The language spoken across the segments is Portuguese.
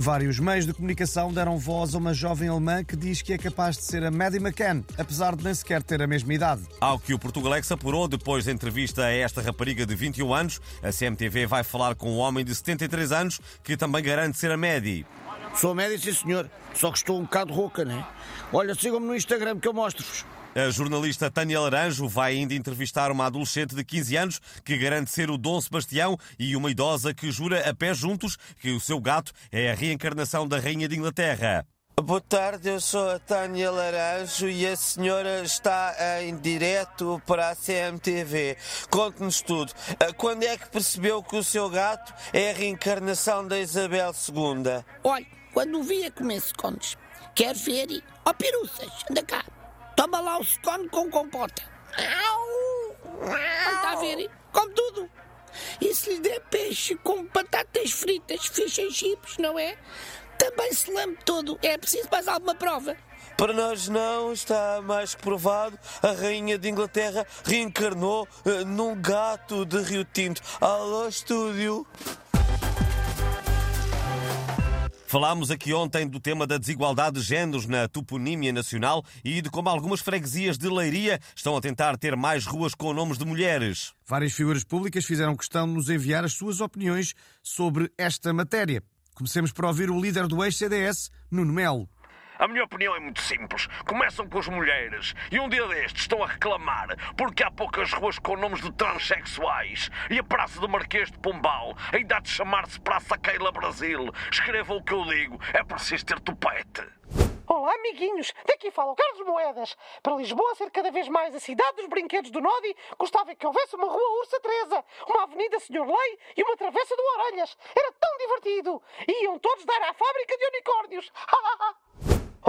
Vários meios de comunicação deram voz a uma jovem alemã que diz que é capaz de ser a Maddie McCann, apesar de nem sequer ter a mesma idade. Ao que o Portugalex apurou depois da entrevista a esta rapariga de 21 anos, a CMTV vai falar com um homem de 73 anos que também garante ser a Maddie. Sou médico, sim senhor. Só que estou um bocado rouca, né? Olha, sigam-me no Instagram que eu mostro-vos. A jornalista Tânia Laranjo vai ainda entrevistar uma adolescente de 15 anos que garante ser o Dom Sebastião e uma idosa que jura a pé juntos que o seu gato é a reencarnação da Rainha de Inglaterra. Boa tarde, eu sou a Tânia Laranjo e a senhora está em direto para a CMTV. Conte-nos tudo. Ah, Quando é que percebeu que o seu gato é a reencarnação da Isabel II? Olha, quando vi a comer scones, quer ver? Ó piruças, anda cá. Toma lá o scone com compota. Está a ver? Come tudo. E se lhe der peixe com batatas fritas, fish and chips, não é? Também se lambe todo. É preciso mais alguma prova. Para nós não, está mais que provado. A Rainha de Inglaterra reencarnou ah, num gato de Rio Tinto. Alô, estúdio. Falámos aqui ontem do tema da desigualdade de géneros na toponímia nacional e de como algumas freguesias de Leiria estão a tentar ter mais ruas com nomes de mulheres. Várias figuras públicas fizeram questão de nos enviar as suas opiniões sobre esta matéria. Comecemos por ouvir o líder do ex-CDS, Nuno Melo. A minha opinião é muito simples. Começam com as mulheres e um dia destes estão a reclamar porque há poucas ruas com nomes de transexuais e a Praça do Marquês de Pombal ainda há de chamar-se Praça Keila Brasil. Escrevam o que eu digo, é preciso ter tupete. Olá, amiguinhos! Daqui fala o Carlos Moedas. Para Lisboa ser cada vez mais a cidade dos brinquedos do Nodi, gostava que houvesse uma rua Ursa Teresa, uma avenida Senhor Lei e uma travessa do Orelhas. Era tão divertido! Iam todos dar à fábrica de unicórnios.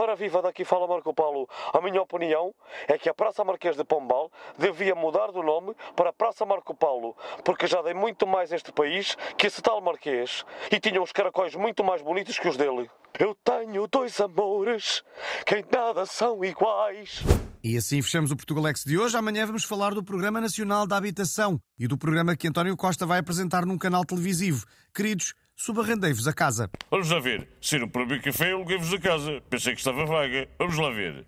Ora viva, daqui fala Marco Paulo. A minha opinião é que a Praça Marquês de Pombal devia mudar do nome para Praça Marco Paulo, porque já dei muito mais este país que esse tal Marquês e tinha uns caracóis muito mais bonitos que os dele. Eu tenho dois amores que em nada são iguais. E assim fechamos o Portugalex de hoje. Amanhã vamos falar do Programa Nacional da Habitação e do programa que António Costa vai apresentar num canal televisivo. Queridos, subarrendei-vos a casa. Vamos lá ver. Se não para café, aluguei-vos a casa. Pensei que estava vaga. Vamos lá ver.